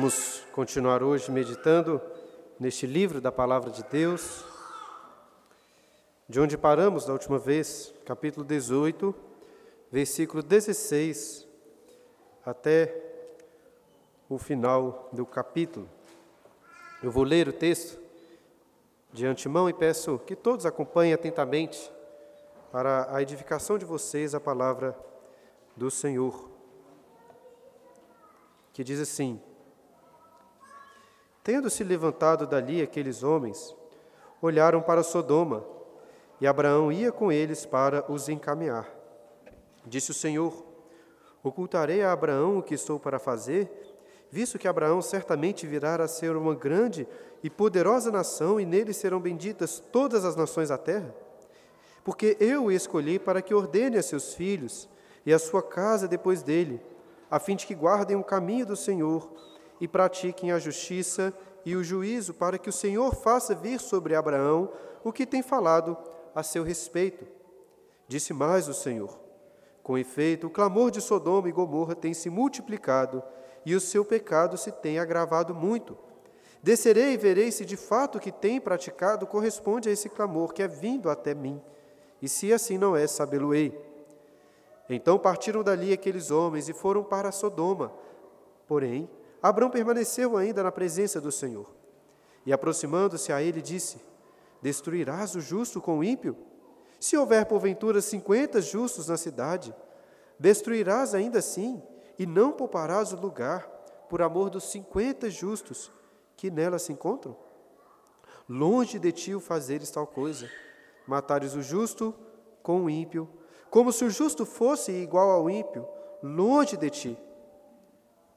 Vamos continuar hoje meditando neste livro da Palavra de Deus, de onde paramos da última vez, capítulo 18, versículo 16, até o final do capítulo. Eu vou ler o texto de antemão e peço que todos acompanhem atentamente para a edificação de vocês a palavra do Senhor, que diz assim: Tendo se levantado dali aqueles homens, olharam para Sodoma, e Abraão ia com eles para os encaminhar. Disse o Senhor: Ocultarei a Abraão o que estou para fazer, visto que Abraão certamente virá a ser uma grande e poderosa nação, e nele serão benditas todas as nações da terra? Porque eu o escolhi para que ordene a seus filhos e a sua casa depois dele, a fim de que guardem o caminho do Senhor e pratiquem a justiça e o juízo, para que o Senhor faça vir sobre Abraão o que tem falado a seu respeito. Disse mais o Senhor: Com efeito, o clamor de Sodoma e Gomorra tem se multiplicado e o seu pecado se tem agravado muito. Descerei e verei se de fato o que tem praticado corresponde a esse clamor que é vindo até mim. E se assim não é, sabê-lo-ei. Então partiram dali aqueles homens e foram para Sodoma. Porém, Abraão permaneceu ainda na presença do Senhor. E aproximando-se a ele, disse: Destruirás o justo com o ímpio? Se houver porventura cinquenta justos na cidade, destruirás ainda assim, e não pouparás o lugar, por amor dos cinquenta justos que nela se encontram? Longe de ti o fazeres tal coisa, matares o justo com o ímpio, como se o justo fosse igual ao ímpio, longe de ti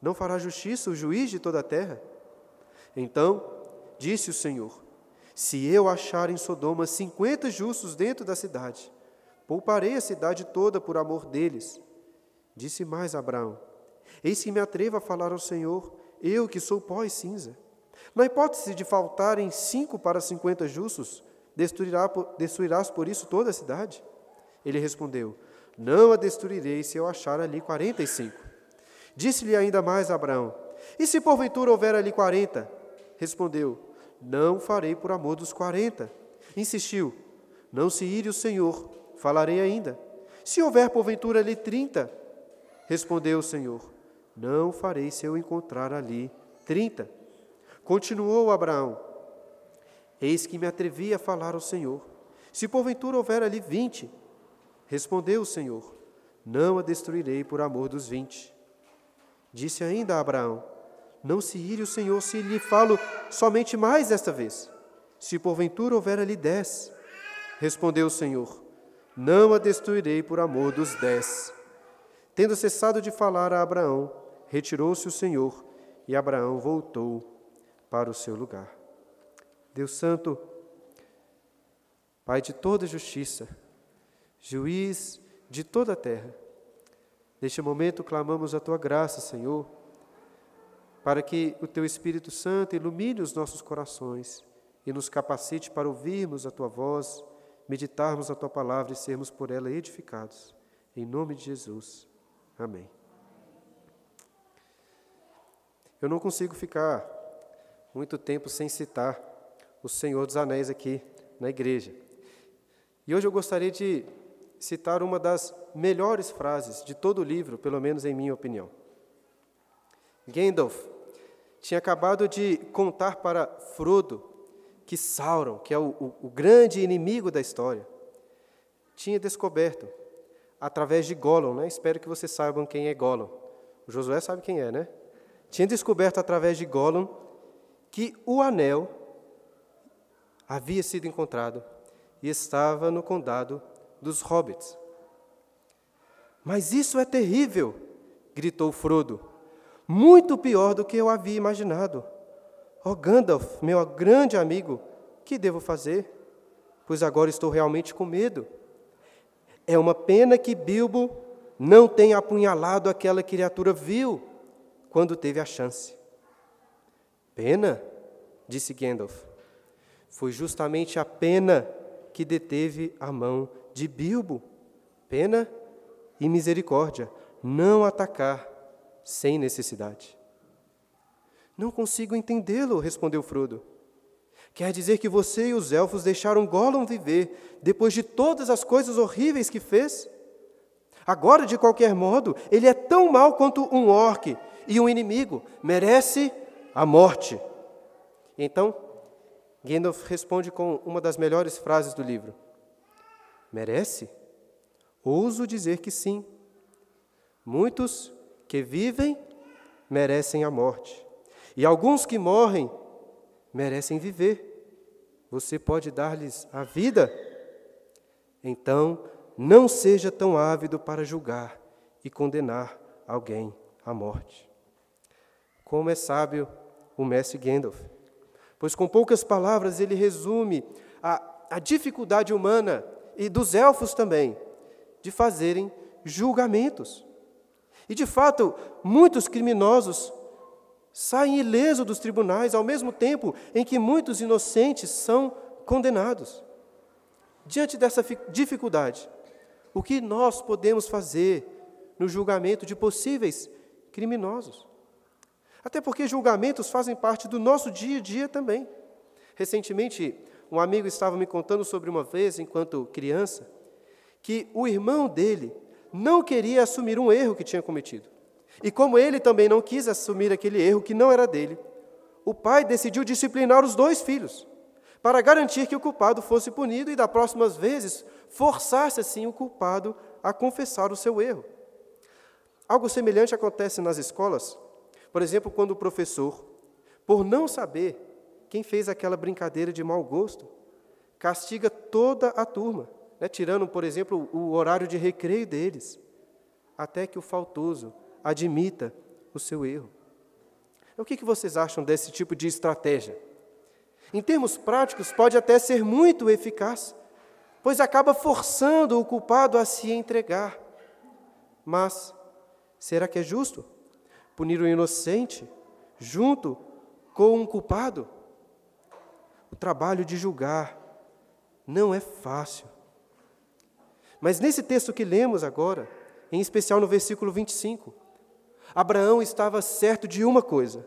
não fará justiça o juiz de toda a terra? Então disse o Senhor: Se eu achar em Sodoma cinquenta justos dentro da cidade, pouparei a cidade toda por amor deles. Disse mais Abraão: Eis que me atrevo a falar ao Senhor, eu que sou pó e cinza. Na hipótese de faltarem cinco para cinquenta justos, destruirá, destruirás por isso toda a cidade? Ele respondeu: Não a destruirei se eu achar ali quarenta e cinco. Disse-lhe ainda mais Abraão: E se porventura houver ali quarenta? Respondeu: Não farei por amor dos quarenta. Insistiu: Não se ire o Senhor, falarei ainda. Se houver porventura ali trinta? Respondeu o Senhor: Não farei se eu encontrar ali trinta. Continuou Abraão: Eis que me atrevi a falar ao Senhor. Se porventura houver ali vinte? Respondeu o Senhor: Não a destruirei por amor dos vinte. Disse ainda a Abraão: Não se ire o Senhor se lhe falo somente mais esta vez. Se porventura houver ali dez. Respondeu o Senhor: Não a destruirei por amor dos dez. Tendo cessado de falar a Abraão, retirou-se o Senhor e Abraão voltou para o seu lugar. Deus Santo, Pai de toda justiça, juiz de toda a terra, Neste momento clamamos a tua graça, Senhor, para que o teu Espírito Santo ilumine os nossos corações e nos capacite para ouvirmos a tua voz, meditarmos a tua palavra e sermos por ela edificados. Em nome de Jesus. Amém. Eu não consigo ficar muito tempo sem citar o Senhor dos Anéis aqui na igreja. E hoje eu gostaria de citar uma das melhores frases de todo o livro, pelo menos em minha opinião. Gandalf tinha acabado de contar para Frodo que Sauron, que é o, o, o grande inimigo da história, tinha descoberto através de Gollum, né? Espero que vocês saibam quem é Gollum. O Josué sabe quem é, né? Tinha descoberto através de Gollum que o anel havia sido encontrado e estava no condado dos hobbits. Mas isso é terrível, gritou Frodo. Muito pior do que eu havia imaginado. Oh Gandalf, meu grande amigo, que devo fazer? Pois agora estou realmente com medo. É uma pena que Bilbo não tenha apunhalado aquela criatura vil quando teve a chance. Pena? disse Gandalf. Foi justamente a pena que deteve a mão de Bilbo. Pena e misericórdia, não atacar sem necessidade. Não consigo entendê-lo, respondeu Frodo. Quer dizer que você e os elfos deixaram Gollum viver depois de todas as coisas horríveis que fez? Agora, de qualquer modo, ele é tão mau quanto um orc e um inimigo, merece a morte. Então, Gandalf responde com uma das melhores frases do livro: Merece? Ouso dizer que sim. Muitos que vivem merecem a morte, e alguns que morrem merecem viver. Você pode dar-lhes a vida? Então, não seja tão ávido para julgar e condenar alguém à morte. Como é sábio o mestre Gandalf, pois com poucas palavras ele resume a, a dificuldade humana e dos elfos também de fazerem julgamentos. E de fato, muitos criminosos saem ilesos dos tribunais, ao mesmo tempo em que muitos inocentes são condenados. Diante dessa dificuldade, o que nós podemos fazer no julgamento de possíveis criminosos? Até porque julgamentos fazem parte do nosso dia a dia também. Recentemente, um amigo estava me contando sobre uma vez, enquanto criança, que o irmão dele não queria assumir um erro que tinha cometido. E como ele também não quis assumir aquele erro que não era dele, o pai decidiu disciplinar os dois filhos, para garantir que o culpado fosse punido e, das próximas vezes, forçasse assim o culpado a confessar o seu erro. Algo semelhante acontece nas escolas, por exemplo, quando o professor, por não saber quem fez aquela brincadeira de mau gosto, castiga toda a turma, né, tirando, por exemplo, o horário de recreio deles, até que o faltoso admita o seu erro. O que vocês acham desse tipo de estratégia? Em termos práticos, pode até ser muito eficaz, pois acaba forçando o culpado a se entregar. Mas será que é justo punir o inocente junto com um culpado? O trabalho de julgar não é fácil. Mas nesse texto que lemos agora, em especial no versículo 25, Abraão estava certo de uma coisa: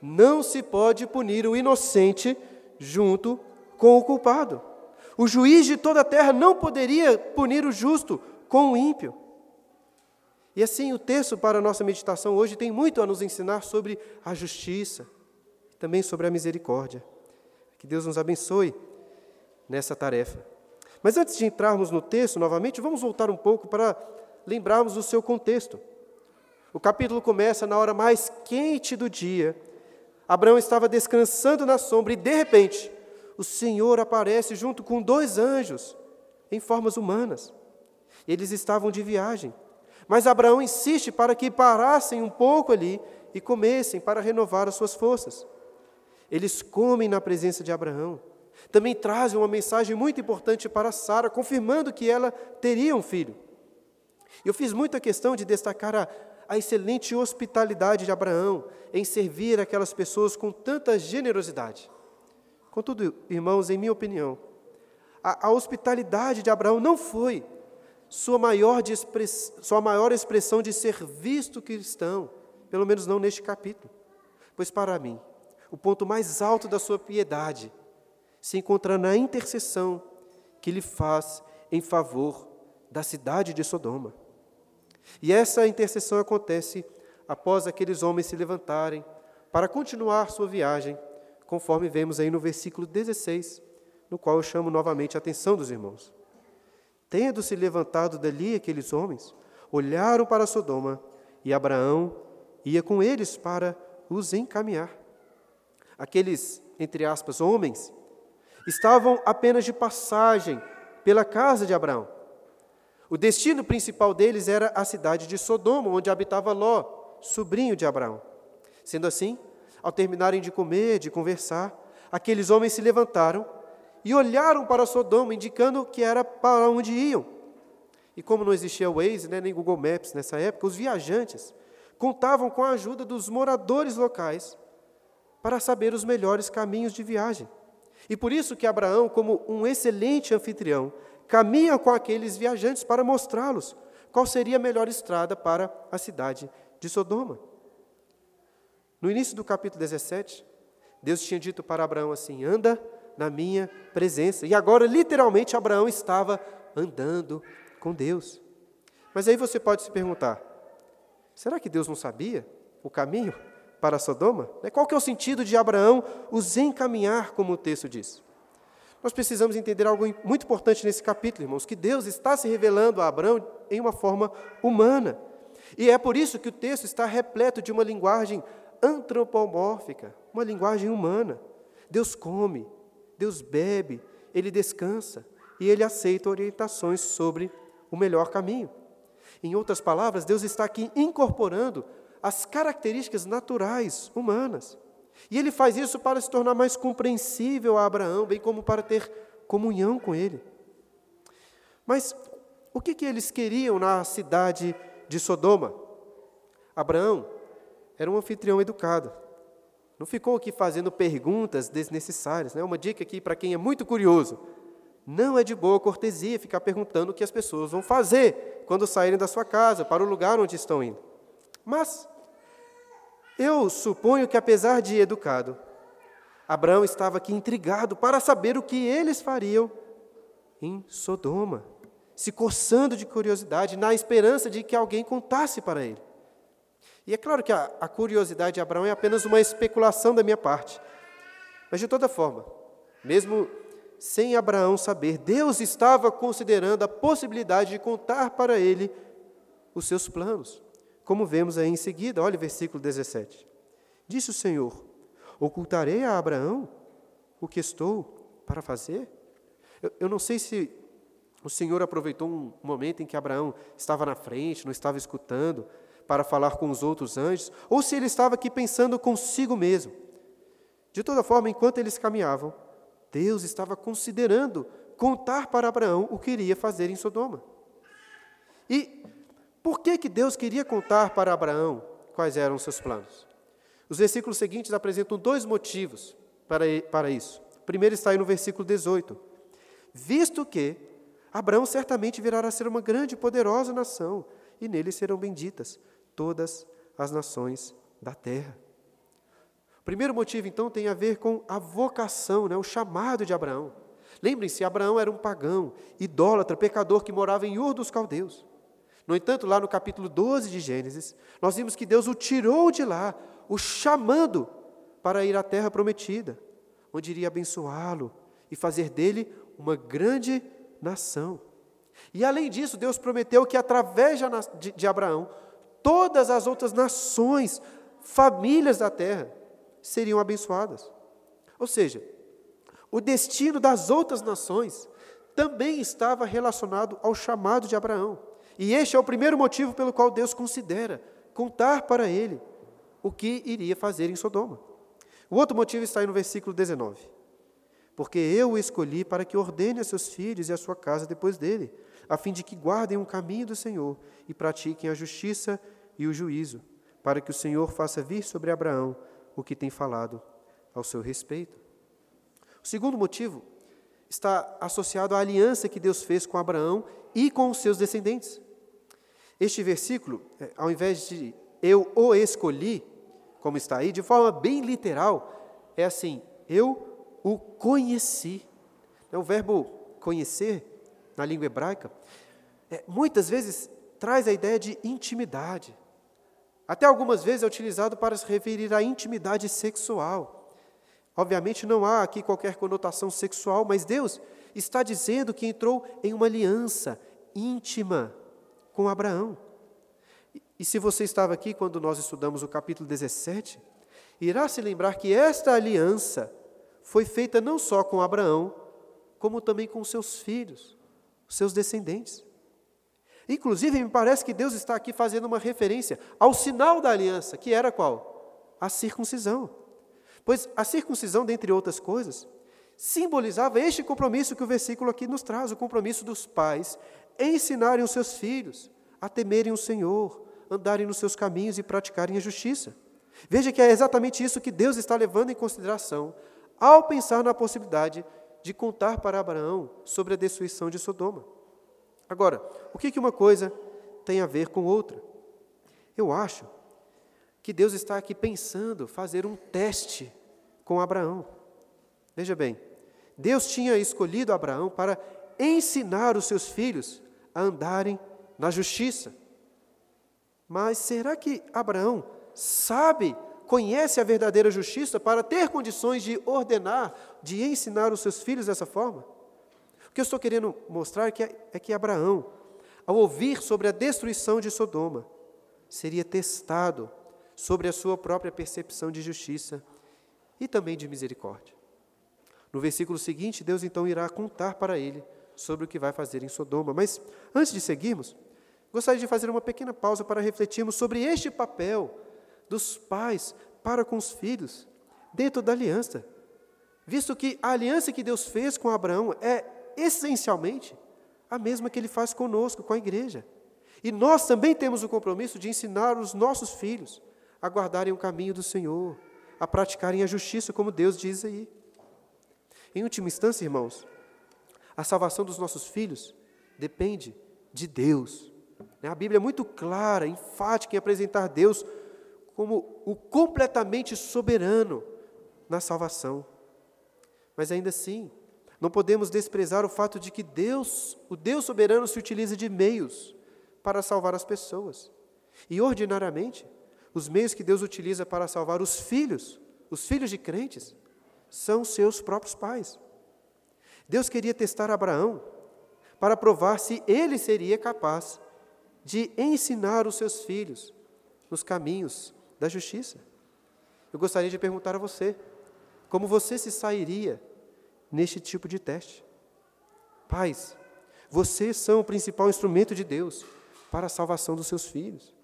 não se pode punir o inocente junto com o culpado. O juiz de toda a terra não poderia punir o justo com o ímpio. E assim, o texto para a nossa meditação hoje tem muito a nos ensinar sobre a justiça, também sobre a misericórdia. Que Deus nos abençoe nessa tarefa. Mas antes de entrarmos no texto novamente, vamos voltar um pouco para lembrarmos o seu contexto. O capítulo começa na hora mais quente do dia. Abraão estava descansando na sombra e, de repente, o Senhor aparece junto com dois anjos em formas humanas. Eles estavam de viagem, mas Abraão insiste para que parassem um pouco ali e comessem para renovar as suas forças. Eles comem na presença de Abraão. Também trazem uma mensagem muito importante para Sara, confirmando que ela teria um filho. Eu fiz muita questão de destacar a, a excelente hospitalidade de Abraão em servir aquelas pessoas com tanta generosidade. Contudo, irmãos, em minha opinião, a, a hospitalidade de Abraão não foi sua maior, express, sua maior expressão de ser visto cristão, pelo menos não neste capítulo. Pois, para mim, o ponto mais alto da sua piedade se encontra na intercessão que ele faz em favor da cidade de Sodoma. E essa intercessão acontece após aqueles homens se levantarem para continuar sua viagem, conforme vemos aí no versículo 16, no qual eu chamo novamente a atenção dos irmãos. Tendo se levantado dali aqueles homens, olharam para Sodoma e Abraão ia com eles para os encaminhar. Aqueles, entre aspas, homens, estavam apenas de passagem pela casa de Abraão. O destino principal deles era a cidade de Sodoma, onde habitava Ló, sobrinho de Abraão. Sendo assim, ao terminarem de comer, de conversar, aqueles homens se levantaram e olharam para Sodoma, indicando que era para onde iam. E como não existia Waze, né, nem Google Maps nessa época, os viajantes contavam com a ajuda dos moradores locais para saber os melhores caminhos de viagem. E por isso que Abraão, como um excelente anfitrião, caminha com aqueles viajantes para mostrá-los qual seria a melhor estrada para a cidade de Sodoma. No início do capítulo 17, Deus tinha dito para Abraão assim: anda na minha presença. E agora, literalmente, Abraão estava andando com Deus. Mas aí você pode se perguntar: será que Deus não sabia o caminho para Sodoma? Né, qual que é o sentido de Abraão os encaminhar, como o texto diz? Nós precisamos entender algo muito importante nesse capítulo, irmãos, que Deus está se revelando a Abraão em uma forma humana. E é por isso que o texto está repleto de uma linguagem antropomórfica, uma linguagem humana. Deus come, Deus bebe, ele descansa e ele aceita orientações sobre o melhor caminho. Em outras palavras, Deus está aqui incorporando as características naturais humanas. E ele faz isso para se tornar mais compreensível a Abraão, bem como para ter comunhão com ele. Mas o que, que eles queriam na cidade de Sodoma? Abraão era um anfitrião educado. Não ficou aqui fazendo perguntas desnecessárias. Né? Uma dica aqui para quem é muito curioso: não é de boa cortesia ficar perguntando o que as pessoas vão fazer quando saírem da sua casa, para o lugar onde estão indo. Mas eu suponho que, apesar de educado, Abraão estava aqui intrigado para saber o que eles fariam em Sodoma, se coçando de curiosidade, na esperança de que alguém contasse para ele. E é claro que a, a curiosidade de Abraão é apenas uma especulação da minha parte. Mas, de toda forma, mesmo sem Abraão saber, Deus estava considerando a possibilidade de contar para ele os seus planos. Como vemos aí em seguida, olha o versículo 17. Disse o Senhor: Ocultarei a Abraão o que estou para fazer? Eu, eu não sei se o Senhor aproveitou um momento em que Abraão estava na frente, não estava escutando, para falar com os outros anjos, ou se ele estava aqui pensando consigo mesmo. De toda forma, enquanto eles caminhavam, Deus estava considerando contar para Abraão o que iria fazer em Sodoma. E por que, que Deus queria contar para Abraão quais eram os seus planos? Os versículos seguintes apresentam dois motivos para, para isso. O primeiro está aí no versículo 18. Visto que Abraão certamente virá a ser uma grande e poderosa nação, e nele serão benditas todas as nações da terra. O primeiro motivo, então, tem a ver com a vocação, né, o chamado de Abraão. Lembrem-se, Abraão era um pagão, idólatra, pecador que morava em Ur dos Caldeus. No entanto, lá no capítulo 12 de Gênesis, nós vimos que Deus o tirou de lá, o chamando para ir à terra prometida, onde iria abençoá-lo e fazer dele uma grande nação. E além disso, Deus prometeu que através de Abraão, todas as outras nações, famílias da terra, seriam abençoadas. Ou seja, o destino das outras nações também estava relacionado ao chamado de Abraão. E este é o primeiro motivo pelo qual Deus considera contar para ele o que iria fazer em Sodoma. O outro motivo está aí no versículo 19. Porque eu o escolhi para que ordene a seus filhos e a sua casa depois dele, a fim de que guardem o caminho do Senhor e pratiquem a justiça e o juízo, para que o Senhor faça vir sobre Abraão o que tem falado ao seu respeito. O segundo motivo está associado à aliança que Deus fez com Abraão e com os seus descendentes. Este versículo, é, ao invés de eu o escolhi, como está aí, de forma bem literal, é assim: eu o conheci. É o verbo conhecer, na língua hebraica, é, muitas vezes traz a ideia de intimidade. Até algumas vezes é utilizado para se referir à intimidade sexual. Obviamente não há aqui qualquer conotação sexual, mas Deus está dizendo que entrou em uma aliança íntima com Abraão. E se você estava aqui quando nós estudamos o capítulo 17, irá se lembrar que esta aliança foi feita não só com Abraão, como também com seus filhos, seus descendentes. Inclusive, me parece que Deus está aqui fazendo uma referência ao sinal da aliança, que era qual? A circuncisão. Pois a circuncisão, dentre outras coisas, simbolizava este compromisso que o versículo aqui nos traz, o compromisso dos pais ensinarem os seus filhos a temerem o Senhor, andarem nos seus caminhos e praticarem a justiça. Veja que é exatamente isso que Deus está levando em consideração ao pensar na possibilidade de contar para Abraão sobre a destruição de Sodoma. Agora, o que, que uma coisa tem a ver com outra? Eu acho que Deus está aqui pensando fazer um teste com Abraão. Veja bem, Deus tinha escolhido Abraão para ensinar os seus filhos a andarem na justiça. Mas será que Abraão sabe, conhece a verdadeira justiça para ter condições de ordenar, de ensinar os seus filhos dessa forma? O que eu estou querendo mostrar é que, é que Abraão, ao ouvir sobre a destruição de Sodoma, seria testado sobre a sua própria percepção de justiça e também de misericórdia. No versículo seguinte, Deus então irá contar para ele sobre o que vai fazer em Sodoma. Mas antes de seguirmos, gostaria de fazer uma pequena pausa para refletirmos sobre este papel dos pais para com os filhos dentro da aliança. Visto que a aliança que Deus fez com Abraão é essencialmente a mesma que ele faz conosco, com a igreja. E nós também temos o compromisso de ensinar os nossos filhos a guardarem o caminho do Senhor, a praticarem a justiça, como Deus diz aí. Em última instância, irmãos, a salvação dos nossos filhos depende de Deus. A Bíblia é muito clara, enfática em apresentar Deus como o completamente soberano na salvação. Mas ainda assim, não podemos desprezar o fato de que Deus, o Deus soberano, se utiliza de meios para salvar as pessoas. E ordinariamente, os meios que Deus utiliza para salvar os filhos, os filhos de crentes, são seus próprios pais. Deus queria testar Abraão para provar se ele seria capaz de ensinar os seus filhos nos caminhos da justiça. Eu gostaria de perguntar a você: como você se sairia neste tipo de teste? Pais, vocês são o principal instrumento de Deus para a salvação dos seus filhos.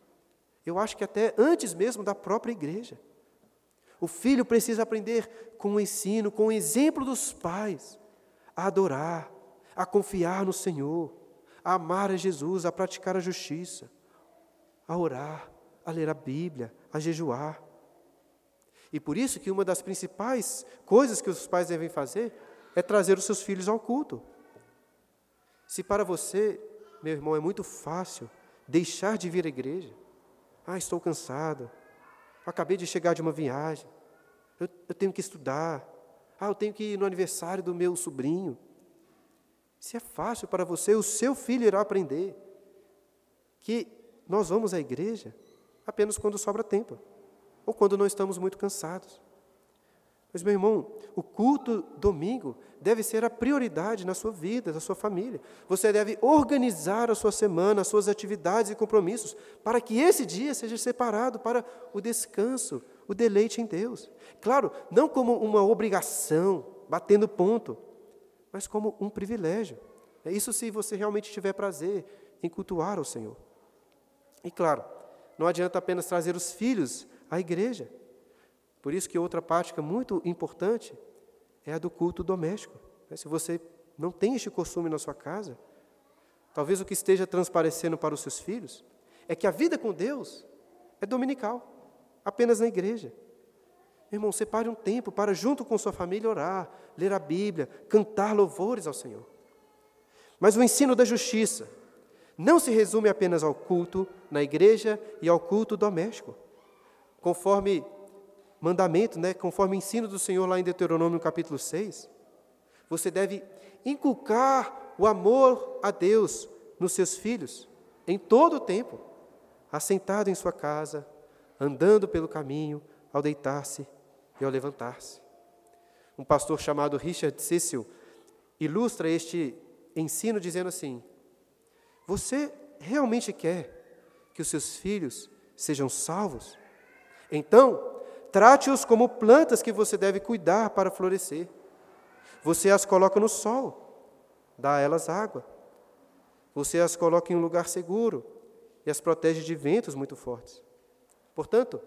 Eu acho que até antes mesmo da própria igreja. O filho precisa aprender com o ensino, com o exemplo dos pais, a adorar, a confiar no Senhor, a amar a Jesus, a praticar a justiça, a orar, a ler a Bíblia, a jejuar. E por isso que uma das principais coisas que os pais devem fazer é trazer os seus filhos ao culto. Se para você, meu irmão, é muito fácil deixar de vir à igreja, ah, estou cansado. Acabei de chegar de uma viagem. Eu, eu tenho que estudar. Ah, eu tenho que ir no aniversário do meu sobrinho. Se é fácil para você, o seu filho irá aprender que nós vamos à igreja apenas quando sobra tempo ou quando não estamos muito cansados. Mas, meu irmão, o culto domingo deve ser a prioridade na sua vida, na sua família. Você deve organizar a sua semana, as suas atividades e compromissos, para que esse dia seja separado para o descanso, o deleite em Deus. Claro, não como uma obrigação, batendo ponto, mas como um privilégio. É isso se você realmente tiver prazer em cultuar ao Senhor. E claro, não adianta apenas trazer os filhos à igreja. Por isso que outra prática muito importante é a do culto doméstico. Né? Se você não tem este costume na sua casa, talvez o que esteja transparecendo para os seus filhos é que a vida com Deus é dominical, apenas na igreja. Irmão, separe um tempo para, junto com sua família, orar, ler a Bíblia, cantar louvores ao Senhor. Mas o ensino da justiça não se resume apenas ao culto na igreja e ao culto doméstico. Conforme mandamento, né, conforme o ensino do Senhor lá em Deuteronômio capítulo 6, você deve inculcar o amor a Deus nos seus filhos em todo o tempo, assentado em sua casa, andando pelo caminho, ao deitar-se e ao levantar-se. Um pastor chamado Richard Cecil ilustra este ensino dizendo assim: Você realmente quer que os seus filhos sejam salvos? Então, Trate-os como plantas que você deve cuidar para florescer. Você as coloca no sol, dá a elas água. Você as coloca em um lugar seguro e as protege de ventos muito fortes. Portanto,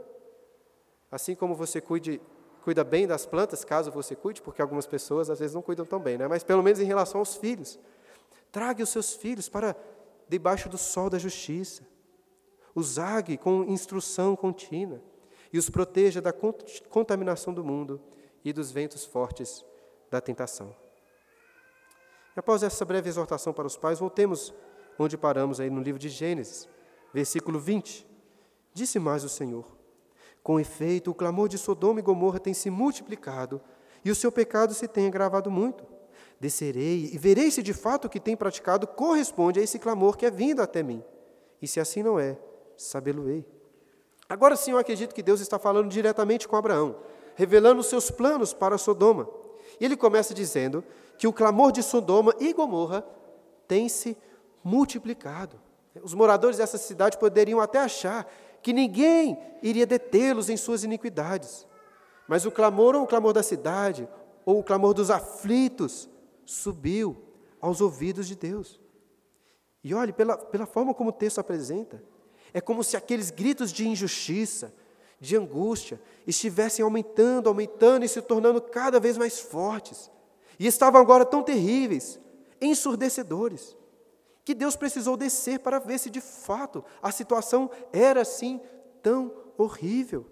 assim como você cuide, cuida bem das plantas, caso você cuide, porque algumas pessoas às vezes não cuidam tão bem, né? mas pelo menos em relação aos filhos, trague os seus filhos para debaixo do sol da justiça. Os ague com instrução contínua e os proteja da contaminação do mundo e dos ventos fortes da tentação. E após essa breve exortação para os pais, voltemos onde paramos aí no livro de Gênesis, versículo 20. Disse mais o Senhor: Com efeito, o clamor de Sodoma e Gomorra tem se multiplicado e o seu pecado se tem agravado muito. Descerei e verei se de fato o que tem praticado corresponde a esse clamor que é vindo até mim. E se assim não é, sabê-lo-ei. Agora sim, eu acredito que Deus está falando diretamente com Abraão, revelando os seus planos para Sodoma. E ele começa dizendo que o clamor de Sodoma e Gomorra tem se multiplicado. Os moradores dessa cidade poderiam até achar que ninguém iria detê-los em suas iniquidades. Mas o clamor, ou o clamor da cidade, ou o clamor dos aflitos, subiu aos ouvidos de Deus. E olhe, pela, pela forma como o texto apresenta, é como se aqueles gritos de injustiça, de angústia, estivessem aumentando, aumentando e se tornando cada vez mais fortes. E estavam agora tão terríveis, ensurdecedores, que Deus precisou descer para ver se de fato a situação era assim tão horrível.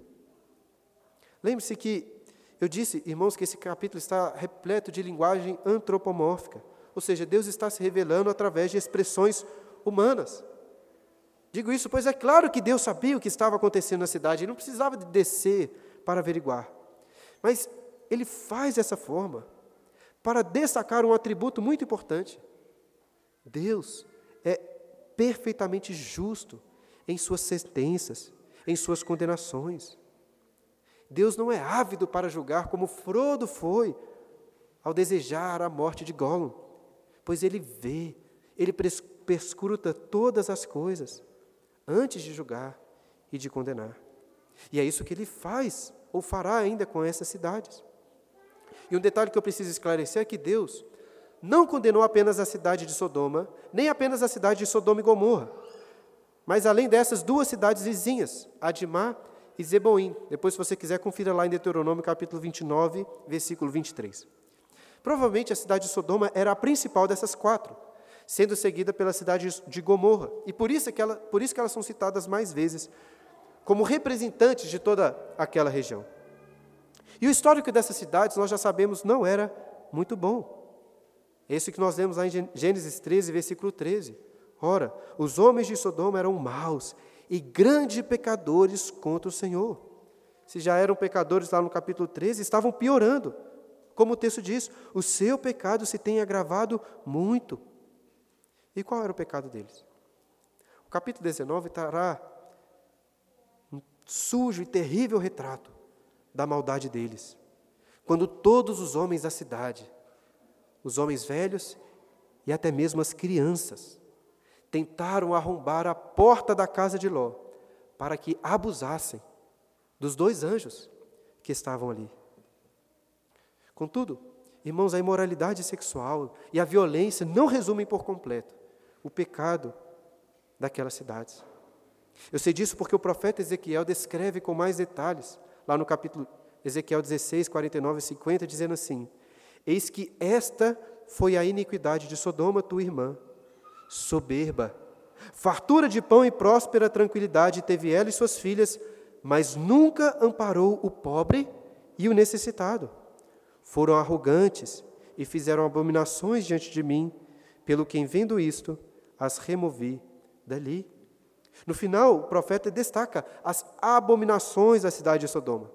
Lembre-se que eu disse, irmãos, que esse capítulo está repleto de linguagem antropomórfica, ou seja, Deus está se revelando através de expressões humanas. Digo isso, pois é claro que Deus sabia o que estava acontecendo na cidade, ele não precisava de descer para averiguar. Mas ele faz dessa forma para destacar um atributo muito importante. Deus é perfeitamente justo em suas sentenças, em suas condenações. Deus não é ávido para julgar como Frodo foi ao desejar a morte de Gollum, pois ele vê, ele perscruta todas as coisas antes de julgar e de condenar. E é isso que ele faz ou fará ainda com essas cidades. E um detalhe que eu preciso esclarecer é que Deus não condenou apenas a cidade de Sodoma, nem apenas a cidade de Sodoma e Gomorra, mas além dessas duas cidades vizinhas, Adimá e Zeboim. Depois, se você quiser, confira lá em Deuteronômio capítulo 29, versículo 23. Provavelmente a cidade de Sodoma era a principal dessas quatro, sendo seguida pela cidade de Gomorra. E por isso, que ela, por isso que elas são citadas mais vezes como representantes de toda aquela região. E o histórico dessas cidades, nós já sabemos, não era muito bom. Esse que nós lemos lá em Gênesis 13, versículo 13. Ora, os homens de Sodoma eram maus e grandes pecadores contra o Senhor. Se já eram pecadores lá no capítulo 13, estavam piorando. Como o texto diz, o seu pecado se tem agravado muito. E qual era o pecado deles? O capítulo 19 trará um sujo e terrível retrato da maldade deles. Quando todos os homens da cidade, os homens velhos e até mesmo as crianças, tentaram arrombar a porta da casa de Ló para que abusassem dos dois anjos que estavam ali. Contudo, irmãos, a imoralidade sexual e a violência não resumem por completo o pecado daquelas cidades. Eu sei disso porque o profeta Ezequiel descreve com mais detalhes lá no capítulo Ezequiel 16, 49 e 50, dizendo assim: Eis que esta foi a iniquidade de Sodoma, tua irmã, soberba, fartura de pão e próspera tranquilidade teve ela e suas filhas, mas nunca amparou o pobre e o necessitado. Foram arrogantes e fizeram abominações diante de mim, pelo que, em vendo isto, as removi dali. No final, o profeta destaca as abominações da cidade de Sodoma.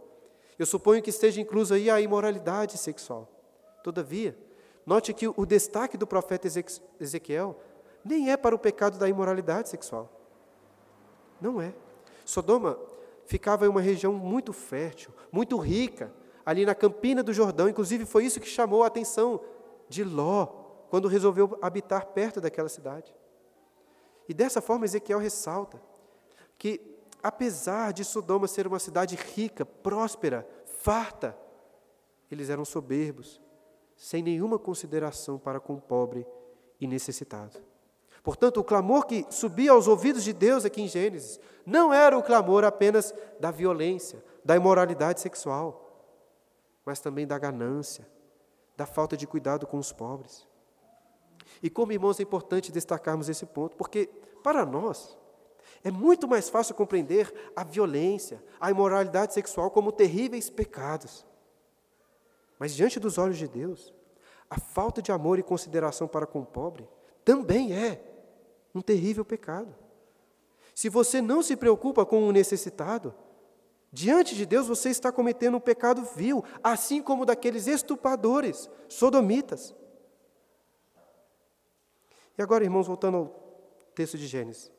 Eu suponho que esteja incluso aí a imoralidade sexual. Todavia, note que o destaque do profeta Ezequiel nem é para o pecado da imoralidade sexual. Não é. Sodoma ficava em uma região muito fértil, muito rica, ali na campina do Jordão. Inclusive, foi isso que chamou a atenção de Ló, quando resolveu habitar perto daquela cidade. E dessa forma, Ezequiel ressalta que, apesar de Sodoma ser uma cidade rica, próspera, farta, eles eram soberbos, sem nenhuma consideração para com o pobre e necessitado. Portanto, o clamor que subia aos ouvidos de Deus aqui em Gênesis não era o clamor apenas da violência, da imoralidade sexual, mas também da ganância, da falta de cuidado com os pobres. E como irmãos é importante destacarmos esse ponto, porque para nós é muito mais fácil compreender a violência, a imoralidade sexual como terríveis pecados. Mas diante dos olhos de Deus, a falta de amor e consideração para com o pobre também é um terrível pecado. Se você não se preocupa com o necessitado, Diante de Deus você está cometendo um pecado vil, assim como daqueles estupradores, sodomitas. E agora, irmãos, voltando ao texto de Gênesis.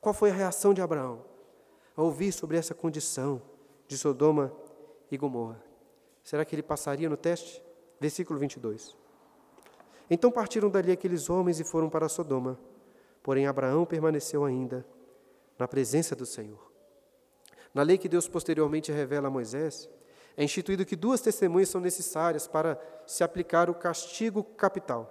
Qual foi a reação de Abraão ao ouvir sobre essa condição de Sodoma e Gomorra? Será que ele passaria no teste? Versículo 22. Então partiram dali aqueles homens e foram para Sodoma. Porém, Abraão permaneceu ainda na presença do Senhor. Na lei que Deus posteriormente revela a Moisés, é instituído que duas testemunhas são necessárias para se aplicar o castigo capital.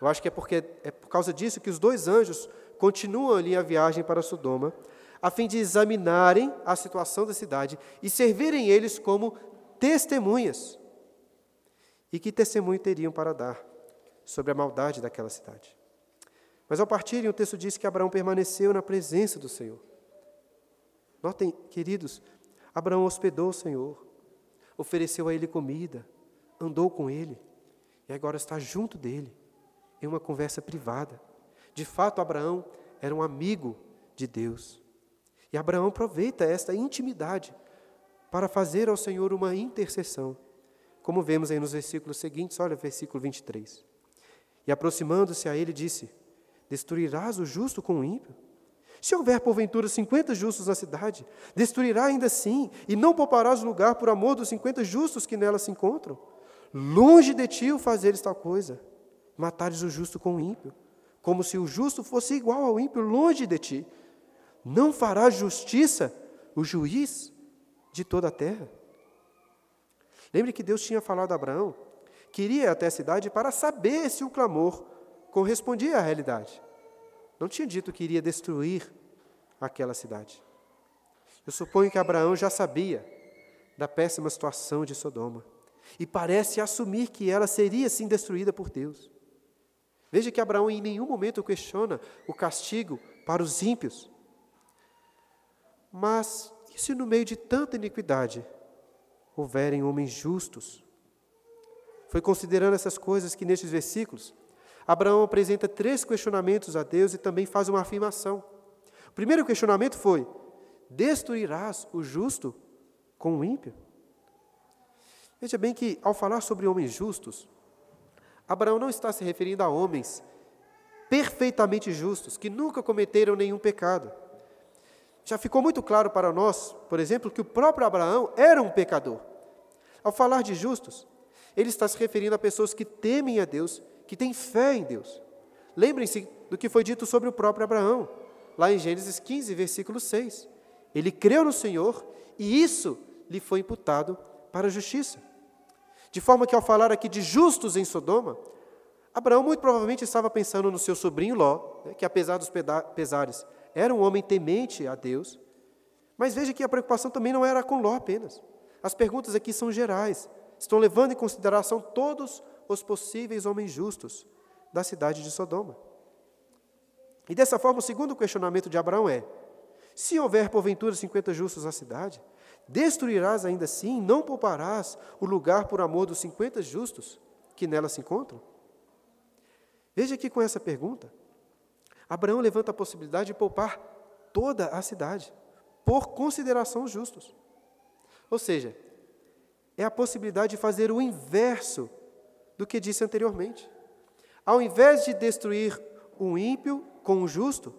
Eu acho que é porque é por causa disso que os dois anjos continuam ali a viagem para Sodoma, a fim de examinarem a situação da cidade e servirem eles como testemunhas. E que testemunho teriam para dar sobre a maldade daquela cidade? Mas ao partirem, o texto diz que Abraão permaneceu na presença do Senhor. Notem, queridos, Abraão hospedou o Senhor, ofereceu a ele comida, andou com ele e agora está junto dele, em uma conversa privada. De fato, Abraão era um amigo de Deus. E Abraão aproveita esta intimidade para fazer ao Senhor uma intercessão, como vemos aí nos versículos seguintes, olha versículo 23. E aproximando-se a ele, disse: Destruirás o justo com o ímpio? Se houver porventura cinquenta justos na cidade, destruirá ainda assim, e não pouparás lugar por amor dos cinquenta justos que nela se encontram. Longe de ti o fazeres tal coisa, matares o justo com o ímpio, como se o justo fosse igual ao ímpio, longe de ti. Não fará justiça o juiz de toda a terra. Lembre que Deus tinha falado a Abraão que iria até a cidade para saber se o clamor correspondia à realidade. Não tinha dito que iria destruir aquela cidade. Eu suponho que Abraão já sabia da péssima situação de Sodoma e parece assumir que ela seria sim destruída por Deus. Veja que Abraão em nenhum momento questiona o castigo para os ímpios. Mas e se no meio de tanta iniquidade houverem homens justos? Foi considerando essas coisas que nestes versículos Abraão apresenta três questionamentos a Deus e também faz uma afirmação. O primeiro questionamento foi: Destruirás o justo com o ímpio? Veja bem que, ao falar sobre homens justos, Abraão não está se referindo a homens perfeitamente justos, que nunca cometeram nenhum pecado. Já ficou muito claro para nós, por exemplo, que o próprio Abraão era um pecador. Ao falar de justos, ele está se referindo a pessoas que temem a Deus que tem fé em Deus. Lembrem-se do que foi dito sobre o próprio Abraão, lá em Gênesis 15, versículo 6. Ele creu no Senhor e isso lhe foi imputado para a justiça. De forma que, ao falar aqui de justos em Sodoma, Abraão muito provavelmente estava pensando no seu sobrinho Ló, né, que apesar dos pesares era um homem temente a Deus. Mas veja que a preocupação também não era com Ló apenas. As perguntas aqui são gerais, estão levando em consideração todos os possíveis homens justos da cidade de Sodoma. E dessa forma, o segundo questionamento de Abraão é: se houver porventura cinquenta justos na cidade, destruirás ainda assim, não pouparás o lugar por amor dos cinquenta justos que nela se encontram? Veja que com essa pergunta, Abraão levanta a possibilidade de poupar toda a cidade, por consideração justos. Ou seja, é a possibilidade de fazer o inverso do que disse anteriormente. Ao invés de destruir o ímpio com o justo,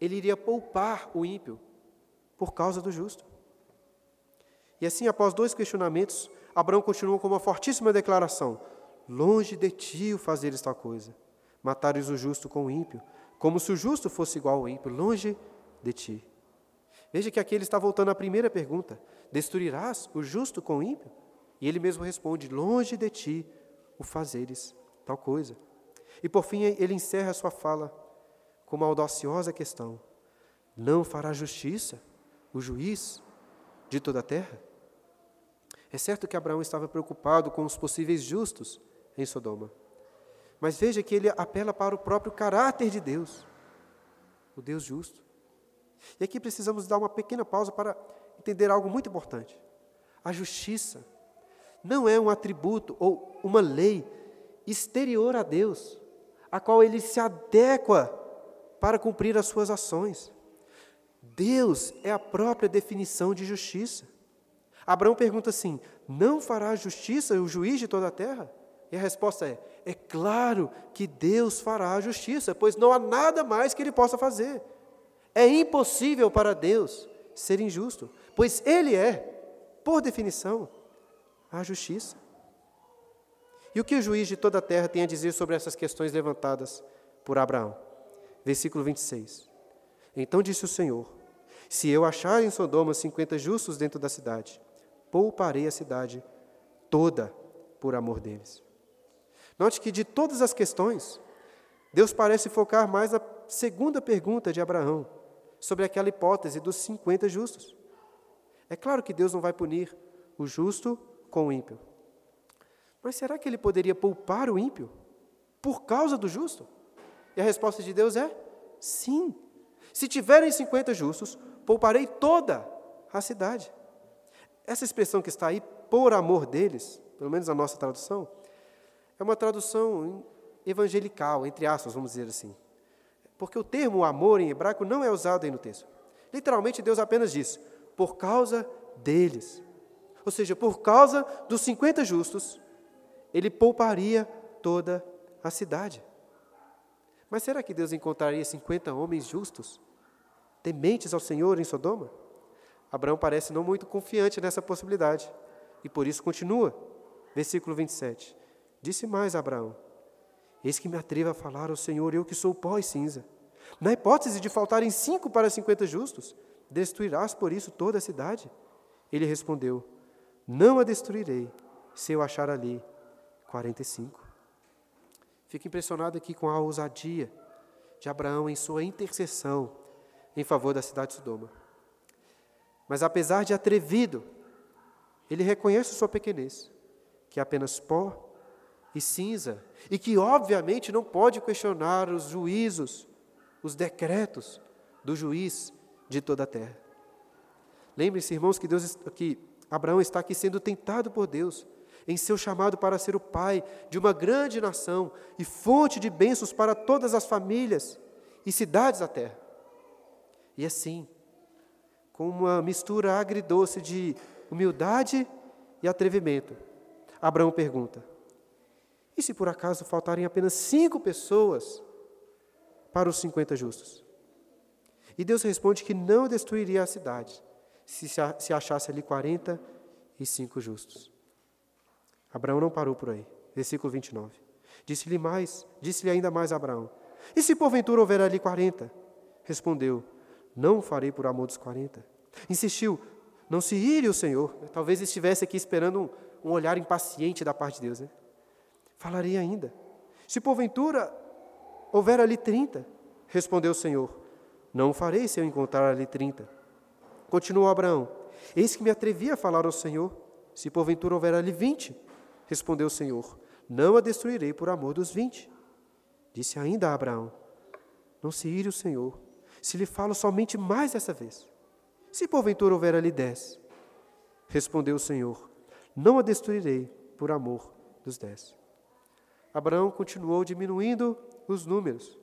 ele iria poupar o ímpio por causa do justo. E assim, após dois questionamentos, Abraão continuou com uma fortíssima declaração: Longe de ti o fazeres tal coisa, matares o justo com o ímpio, como se o justo fosse igual ao ímpio, longe de ti. Veja que aqui ele está voltando à primeira pergunta: Destruirás o justo com o ímpio? E ele mesmo responde: Longe de ti o fazeres tal coisa. E por fim ele encerra a sua fala com uma audaciosa questão: Não fará justiça o juiz de toda a terra? É certo que Abraão estava preocupado com os possíveis justos em Sodoma. Mas veja que ele apela para o próprio caráter de Deus, o Deus justo. E aqui precisamos dar uma pequena pausa para entender algo muito importante. A justiça não é um atributo ou uma lei exterior a Deus, a qual ele se adequa para cumprir as suas ações. Deus é a própria definição de justiça. Abraão pergunta assim: Não fará justiça o juiz de toda a terra? E a resposta é: É claro que Deus fará a justiça, pois não há nada mais que ele possa fazer. É impossível para Deus ser injusto, pois Ele é, por definição, a justiça. E o que o juiz de toda a terra tem a dizer sobre essas questões levantadas por Abraão? Versículo 26. Então disse o Senhor: Se eu achar em Sodoma cinquenta justos dentro da cidade, pouparei a cidade toda por amor deles. Note que de todas as questões, Deus parece focar mais na segunda pergunta de Abraão, sobre aquela hipótese dos 50 justos. É claro que Deus não vai punir o justo com o ímpio. Mas será que ele poderia poupar o ímpio por causa do justo? E a resposta de Deus é: sim. Se tiverem 50 justos, pouparei toda a cidade. Essa expressão que está aí, por amor deles, pelo menos na nossa tradução, é uma tradução evangelical, entre aspas, vamos dizer assim. Porque o termo amor em hebraico não é usado aí no texto. Literalmente, Deus apenas diz: por causa deles. Ou seja, por causa dos 50 justos, ele pouparia toda a cidade. Mas será que Deus encontraria 50 homens justos, tementes ao Senhor em Sodoma? Abraão parece não muito confiante nessa possibilidade e por isso continua. Versículo 27. Disse mais Abraão: Eis que me atrevo a falar ao Senhor, eu que sou pó e cinza. Na hipótese de faltarem cinco para cinquenta justos, destruirás por isso toda a cidade? Ele respondeu: Não a destruirei, se eu achar ali 45. Fico impressionado aqui com a ousadia de Abraão em sua intercessão em favor da cidade de Sodoma. Mas apesar de atrevido, ele reconhece sua pequenez, que é apenas pó e cinza, e que obviamente não pode questionar os juízos, os decretos do juiz de toda a terra. Lembre-se, irmãos, que Deus que Abraão está aqui sendo tentado por Deus em seu chamado para ser o pai de uma grande nação e fonte de bênçãos para todas as famílias e cidades da terra. E assim, com uma mistura agridoce de humildade e atrevimento, Abraão pergunta: e se por acaso faltarem apenas cinco pessoas para os cinquenta justos? E Deus responde que não destruiria a cidade se, se achasse ali quarenta e cinco justos. Abraão não parou por aí. Versículo 29. Disse-lhe mais, disse-lhe ainda mais Abraão: E se porventura houver ali quarenta? Respondeu: Não farei por amor dos quarenta. Insistiu: Não se ire o Senhor. Talvez estivesse aqui esperando um, um olhar impaciente da parte de Deus, né? Falarei ainda. Se porventura houver ali trinta, respondeu o Senhor, não o farei se eu encontrar ali trinta. Continuou Abraão, eis que me atrevi a falar ao Senhor, se porventura houver ali vinte, respondeu o Senhor, não a destruirei por amor dos vinte. Disse ainda a Abraão, não se ire o Senhor, se lhe falo somente mais dessa vez. Se porventura houver ali dez, respondeu o Senhor, não a destruirei por amor dos dez. Abraão continuou diminuindo os números.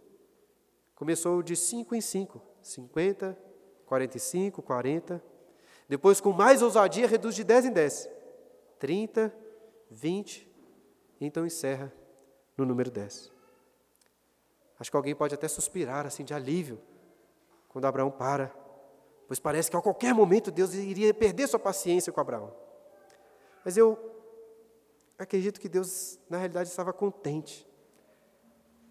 Começou de 5 em 5, 50, 45, 40. Depois, com mais ousadia, reduz de 10 em 10, 30, 20, e então encerra no número 10. Acho que alguém pode até suspirar assim de alívio quando Abraão para, pois parece que a qualquer momento Deus iria perder sua paciência com Abraão. Mas eu acredito que Deus, na realidade, estava contente,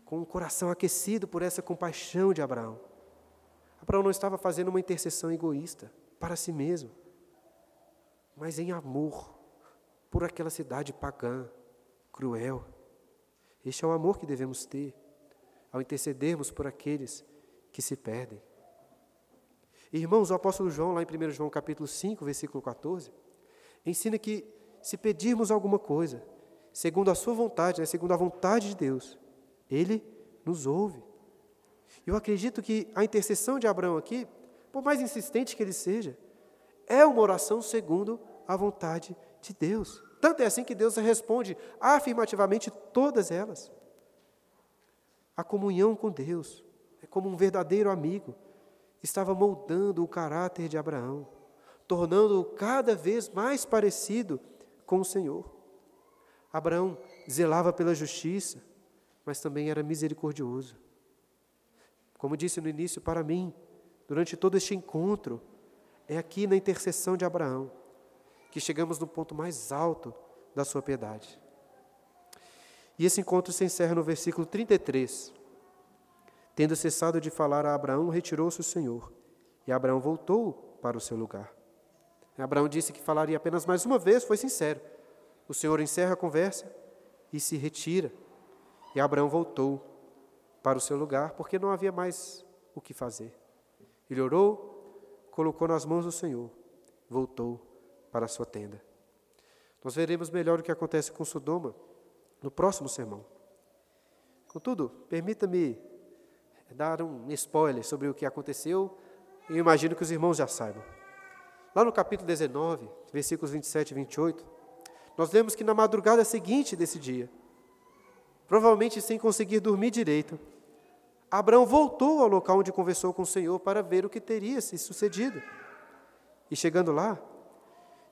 com o coração aquecido por essa compaixão de Abraão. Abraão não estava fazendo uma intercessão egoísta para si mesmo, mas em amor por aquela cidade pagã, cruel. Este é o amor que devemos ter ao intercedermos por aqueles que se perdem. Irmãos, o apóstolo João, lá em 1 João capítulo 5, versículo 14, ensina que se pedirmos alguma coisa, segundo a sua vontade, né, segundo a vontade de Deus, Ele nos ouve. Eu acredito que a intercessão de Abraão aqui, por mais insistente que ele seja, é uma oração segundo a vontade de Deus. Tanto é assim que Deus responde afirmativamente todas elas. A comunhão com Deus é como um verdadeiro amigo, estava moldando o caráter de Abraão, tornando-o cada vez mais parecido com o Senhor. Abraão zelava pela justiça, mas também era misericordioso. Como disse no início, para mim, durante todo este encontro, é aqui na intercessão de Abraão que chegamos no ponto mais alto da sua piedade. E esse encontro se encerra no versículo 33. Tendo cessado de falar a Abraão, retirou-se o Senhor, e Abraão voltou para o seu lugar. Abraão disse que falaria apenas mais uma vez, foi sincero. O Senhor encerra a conversa e se retira. E Abraão voltou para o seu lugar, porque não havia mais o que fazer. Ele orou, colocou nas mãos do Senhor, voltou para a sua tenda. Nós veremos melhor o que acontece com Sodoma no próximo sermão. Contudo, permita-me dar um spoiler sobre o que aconteceu, e imagino que os irmãos já saibam. Lá no capítulo 19, versículos 27 e 28, nós lemos que na madrugada seguinte desse dia, provavelmente sem conseguir dormir direito, Abraão voltou ao local onde conversou com o Senhor para ver o que teria se sucedido. E chegando lá,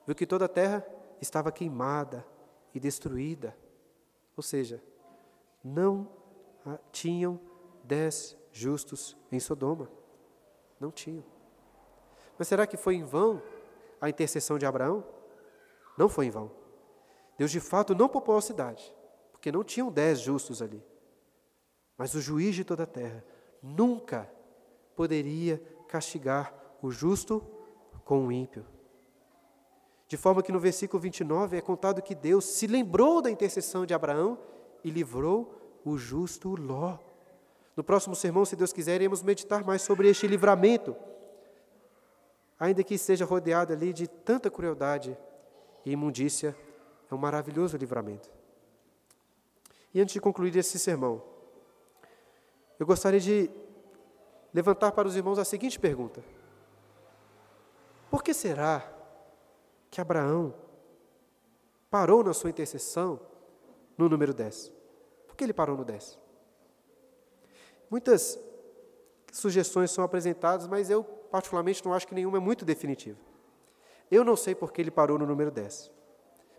viu que toda a terra estava queimada e destruída. Ou seja, não tinham dez justos em Sodoma. Não tinham. Mas será que foi em vão a intercessão de Abraão? Não foi em vão. Deus de fato não poupou a cidade, porque não tinham dez justos ali. Mas o juiz de toda a terra nunca poderia castigar o justo com o ímpio. De forma que no versículo 29 é contado que Deus se lembrou da intercessão de Abraão e livrou o justo Ló. No próximo sermão, se Deus quiser, iremos meditar mais sobre este livramento, ainda que esteja rodeado ali de tanta crueldade e imundícia, é um maravilhoso livramento. E antes de concluir esse sermão, eu gostaria de levantar para os irmãos a seguinte pergunta: Por que será que Abraão parou na sua intercessão no número 10? Por que ele parou no 10? Muitas sugestões são apresentadas, mas eu, particularmente, não acho que nenhuma é muito definitiva. Eu não sei por que ele parou no número 10.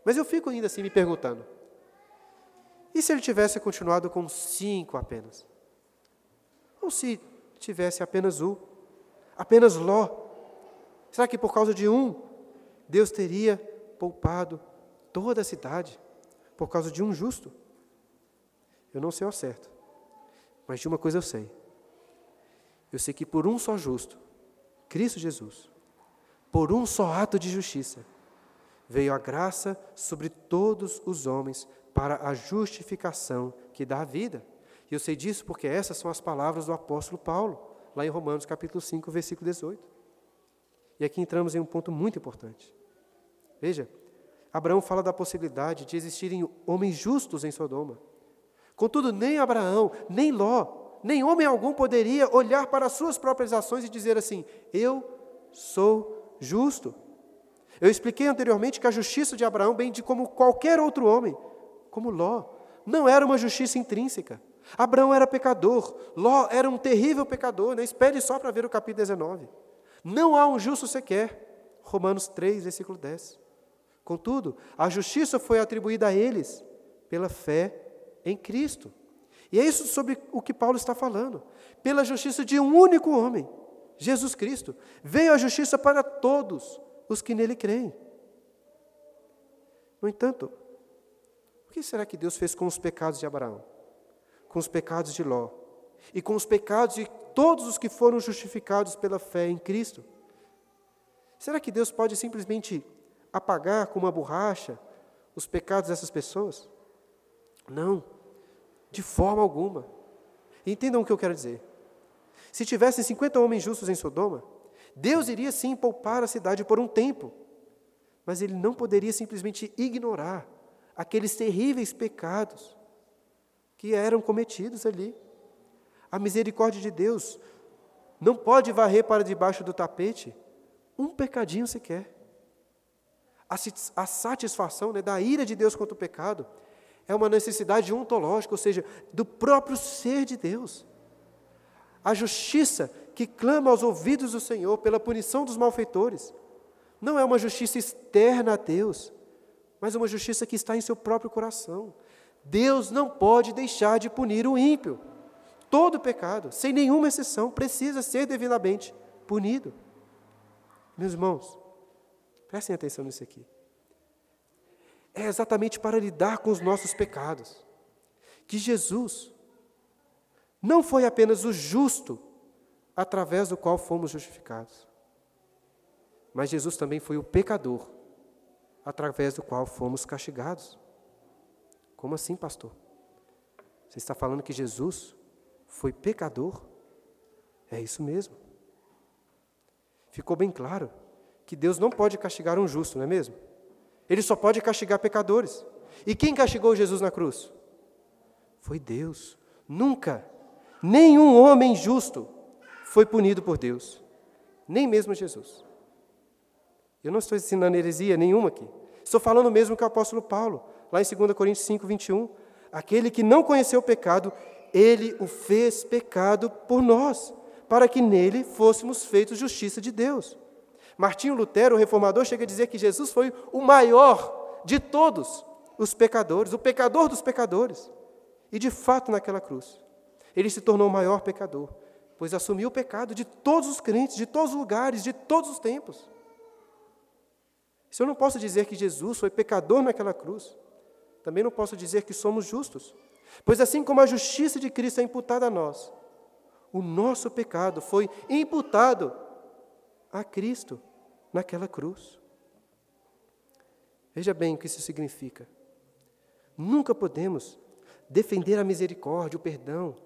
Mas eu fico ainda assim me perguntando: e se ele tivesse continuado com cinco apenas? Ou se tivesse apenas um? Apenas Ló? Será que por causa de um, Deus teria poupado toda a cidade? Por causa de um justo? Eu não sei ao certo. Mas de uma coisa eu sei. Eu sei que por um só justo, Cristo Jesus, por um só ato de justiça, veio a graça sobre todos os homens para a justificação que dá a vida. E eu sei disso porque essas são as palavras do apóstolo Paulo, lá em Romanos capítulo 5, versículo 18. E aqui entramos em um ponto muito importante. Veja, Abraão fala da possibilidade de existirem homens justos em Sodoma. Contudo, nem Abraão, nem Ló, nem homem algum poderia olhar para as suas próprias ações e dizer assim: Eu sou justo. Eu expliquei anteriormente que a justiça de Abraão, bem de como qualquer outro homem, como Ló, não era uma justiça intrínseca. Abraão era pecador, Ló era um terrível pecador, né? espere só para ver o capítulo 19. Não há um justo sequer. Romanos 3, versículo 10. Contudo, a justiça foi atribuída a eles pela fé em Cristo. E é isso sobre o que Paulo está falando. Pela justiça de um único homem, Jesus Cristo, veio a justiça para todos os que nele creem. No entanto, o que será que Deus fez com os pecados de Abraão? Com os pecados de Ló? E com os pecados de todos os que foram justificados pela fé em Cristo? Será que Deus pode simplesmente apagar com uma borracha os pecados dessas pessoas? Não. De forma alguma. Entendam o que eu quero dizer. Se tivessem 50 homens justos em Sodoma, Deus iria sim poupar a cidade por um tempo, mas ele não poderia simplesmente ignorar aqueles terríveis pecados que eram cometidos ali. A misericórdia de Deus não pode varrer para debaixo do tapete um pecadinho sequer. A, satisfação né, da ira de Deus contra o pecado é uma necessidade ontológica, ou seja, do próprio ser de Deus. A justiça que clama aos ouvidos do Senhor pela punição dos malfeitores. Não é uma justiça externa a Deus, mas uma justiça que está em seu próprio coração. Deus não pode deixar de punir o ímpio. Todo pecado, sem nenhuma exceção, precisa ser devidamente punido. Meus irmãos, prestem atenção nisso aqui. É exatamente para lidar com os nossos pecados que Jesus não foi apenas o justo através do qual fomos justificados, mas Jesus também foi o pecador através do qual fomos castigados. Como assim, pastor? Você está falando que Jesus foi pecador? É isso mesmo. Ficou bem claro que Deus não pode castigar um justo, não é mesmo? Ele só pode castigar pecadores. E quem castigou Jesus na cruz? Foi Deus. Nunca, nenhum homem justo foi punido por Deus, nem mesmo Jesus. Eu não estou ensinando heresia nenhuma aqui. Estou falando mesmo que o apóstolo Paulo, lá em 2 Coríntios 5, 21. Aquele que não conheceu o pecado, ele o fez pecado por nós, para que nele fôssemos feitos justiça de Deus. Martinho Lutero, o reformador, chega a dizer que Jesus foi o maior de todos os pecadores, o pecador dos pecadores. E de fato, naquela cruz, ele se tornou o maior pecador, pois assumiu o pecado de todos os crentes, de todos os lugares, de todos os tempos. Se eu não posso dizer que Jesus foi pecador naquela cruz, também não posso dizer que somos justos. Pois assim como a justiça de Cristo é imputada a nós, o nosso pecado foi imputado a Cristo naquela cruz. Veja bem o que isso significa. Nunca podemos defender a misericórdia, o perdão,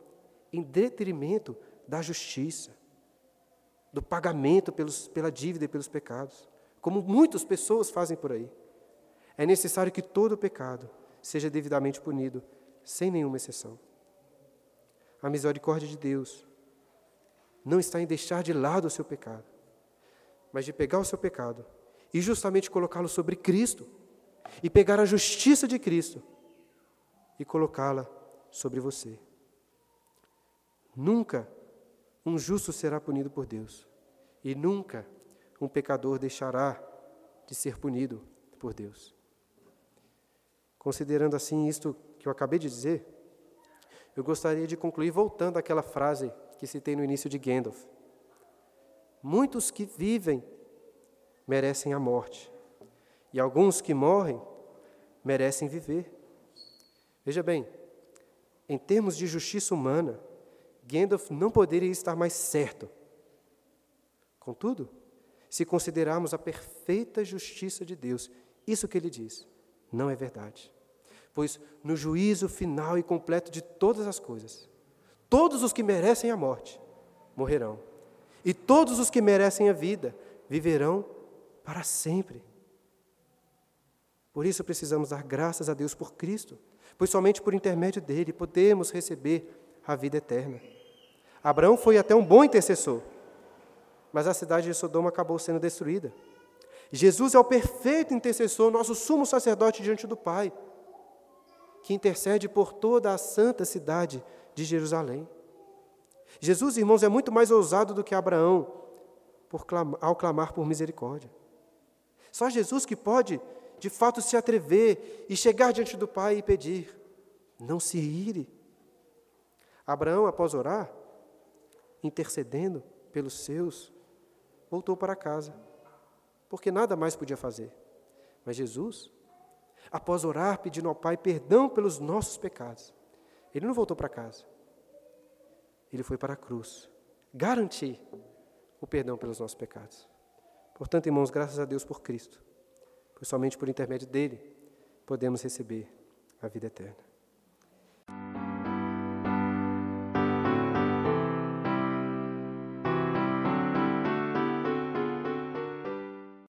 em detrimento da justiça, do pagamento pelos, pela dívida e pelos pecados, como muitas pessoas fazem por aí. É necessário que todo pecado seja devidamente punido, sem nenhuma exceção. A misericórdia de Deus não está em deixar de lado o seu pecado, mas de pegar o seu pecado e justamente colocá-lo sobre Cristo, e pegar a justiça de Cristo e colocá-la sobre você. Nunca um justo será punido por Deus, e nunca um pecador deixará de ser punido por Deus. Considerando assim isto que eu acabei de dizer, eu gostaria de concluir voltando àquela frase que citei no início de Gandalf. Muitos que vivem merecem a morte, e alguns que morrem merecem viver. Veja bem, em termos de justiça humana, Gandalf não poderia estar mais certo. Contudo, se considerarmos a perfeita justiça de Deus, isso que ele diz não é verdade. Pois no juízo final e completo de todas as coisas, todos os que merecem a morte morrerão, e todos os que merecem a vida viverão para sempre. Por isso precisamos dar graças a Deus por Cristo, pois somente por intermédio dele podemos receber a vida eterna. Abraão foi até um bom intercessor, mas a cidade de Sodoma acabou sendo destruída. Jesus é o perfeito intercessor, nosso sumo sacerdote diante do Pai, que intercede por toda a santa cidade de Jerusalém. Jesus, irmãos, é muito mais ousado do que Abraão ao clamar por misericórdia. Só Jesus que pode, de fato, se atrever e chegar diante do Pai e pedir: não se ire. Abraão, após orar, intercedendo pelos seus, voltou para casa, porque nada mais podia fazer. Mas Jesus, após orar, pedindo ao Pai perdão pelos nossos pecados, ele não voltou para casa. Ele foi para a cruz, garantir o perdão pelos nossos pecados. Portanto, irmãos, graças a Deus por Cristo, pois somente por intermédio dele podemos receber a vida eterna.